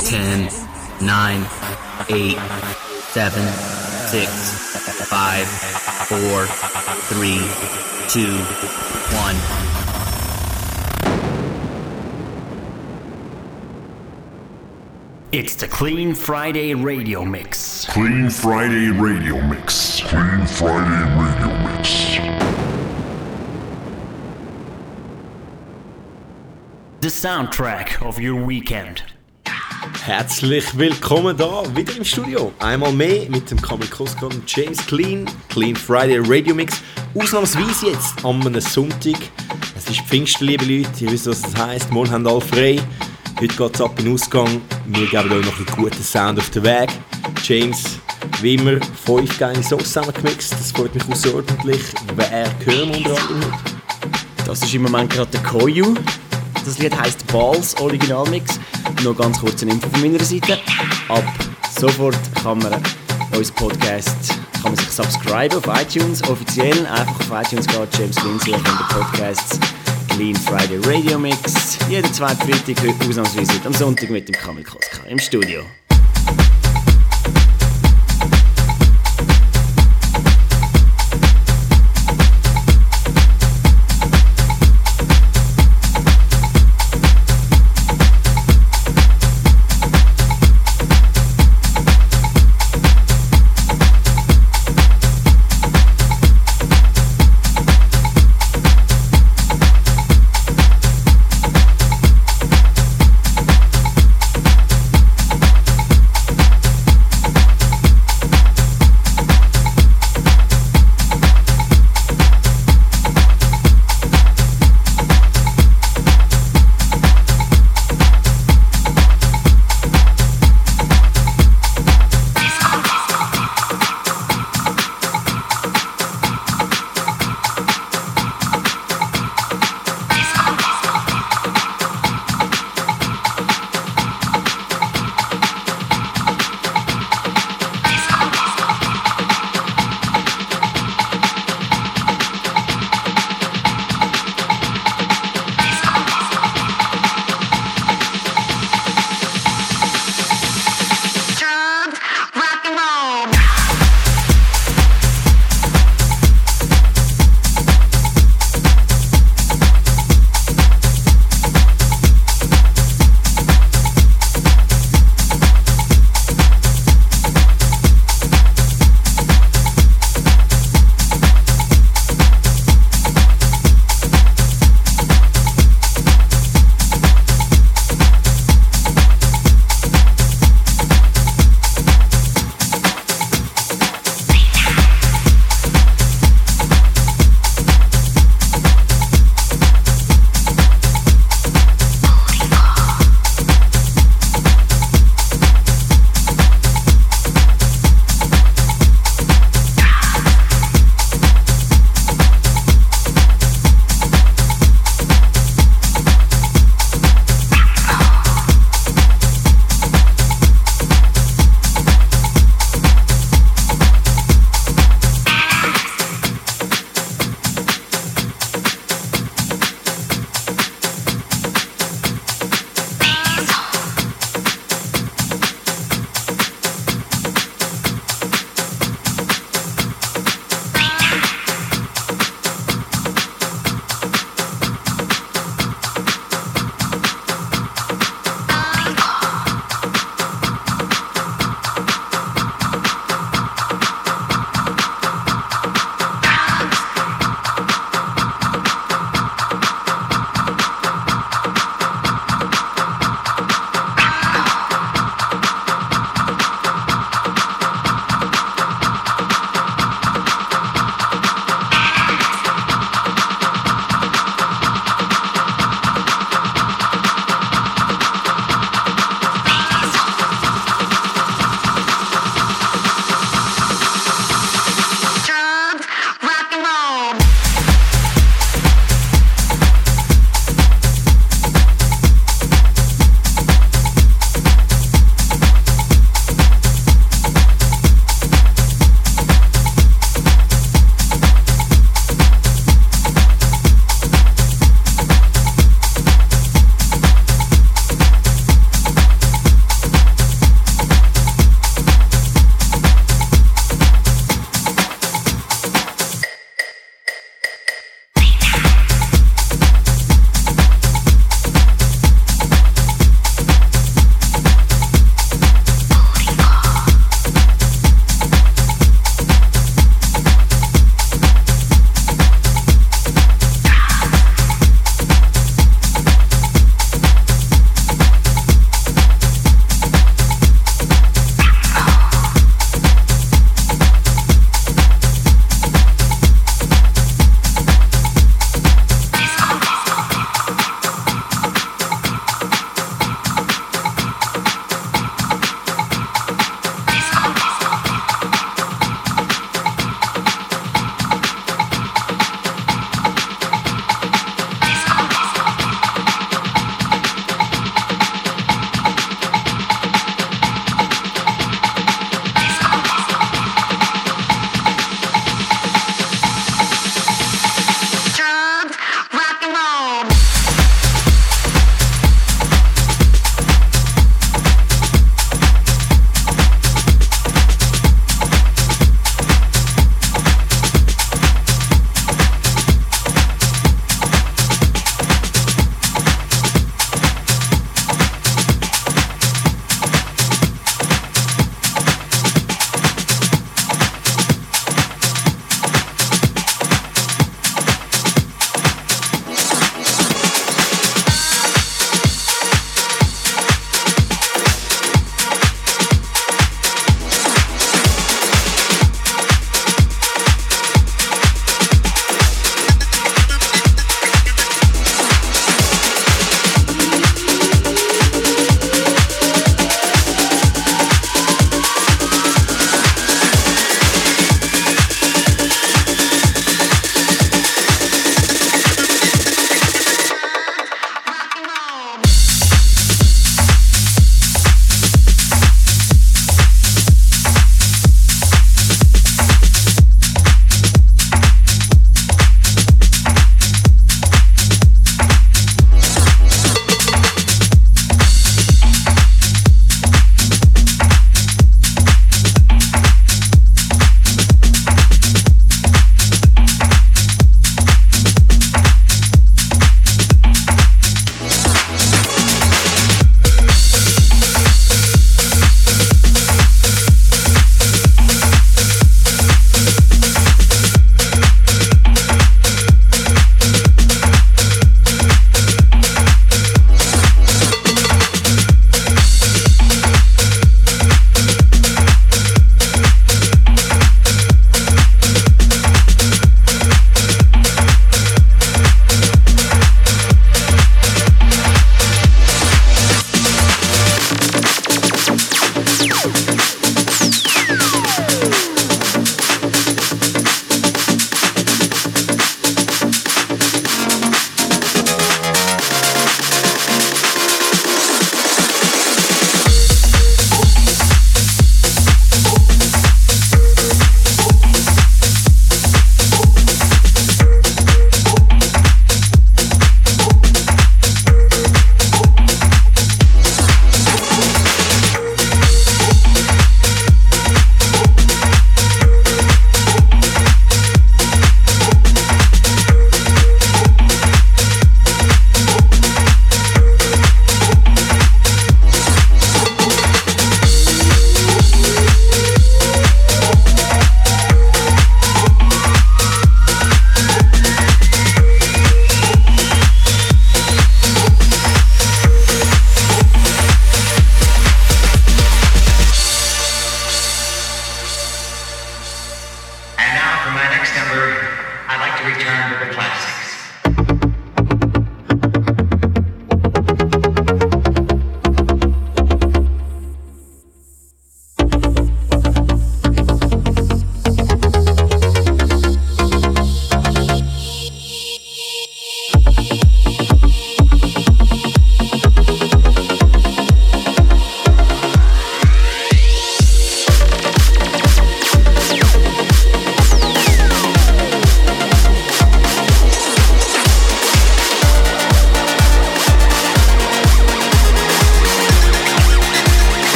Ten, nine, eight, seven, six, five, four, three, two, one. It's the Clean Friday Radio Mix. Clean Friday Radio Mix. Clean Friday Radio Mix. The soundtrack of your weekend. Herzlich willkommen da wieder im Studio. Einmal mehr mit dem Kamil Koskon und James Clean, Clean Friday Radio Mix. Ausnahmsweise jetzt am einem Sonntag. Es ist Pfingsten, liebe Leute. Ihr wisst, was das heisst. Morgen haben alle frei. Heute geht es ab in den Ausgang. Wir geben euch noch einen guten Sound auf den Weg. James, wie immer, fünf geile Songs zusammengemixt. Das freut mich außerordentlich. Wer wir unter anderem? Das ist im Moment gerade der Koyu. Das Lied heißt Balls Originalmix. Noch ganz kurz eine Info von meiner Seite. Ab sofort kann man unseren Podcast kann man sich subscriben auf iTunes. Offiziell einfach auf iTunes gehen, James Lynn suchen und den Podcasts Clean Friday Radio Mix. Jeden zweiten Freitag, heute ausnahmsweise am Sonntag mit dem Kamil Koska im Studio.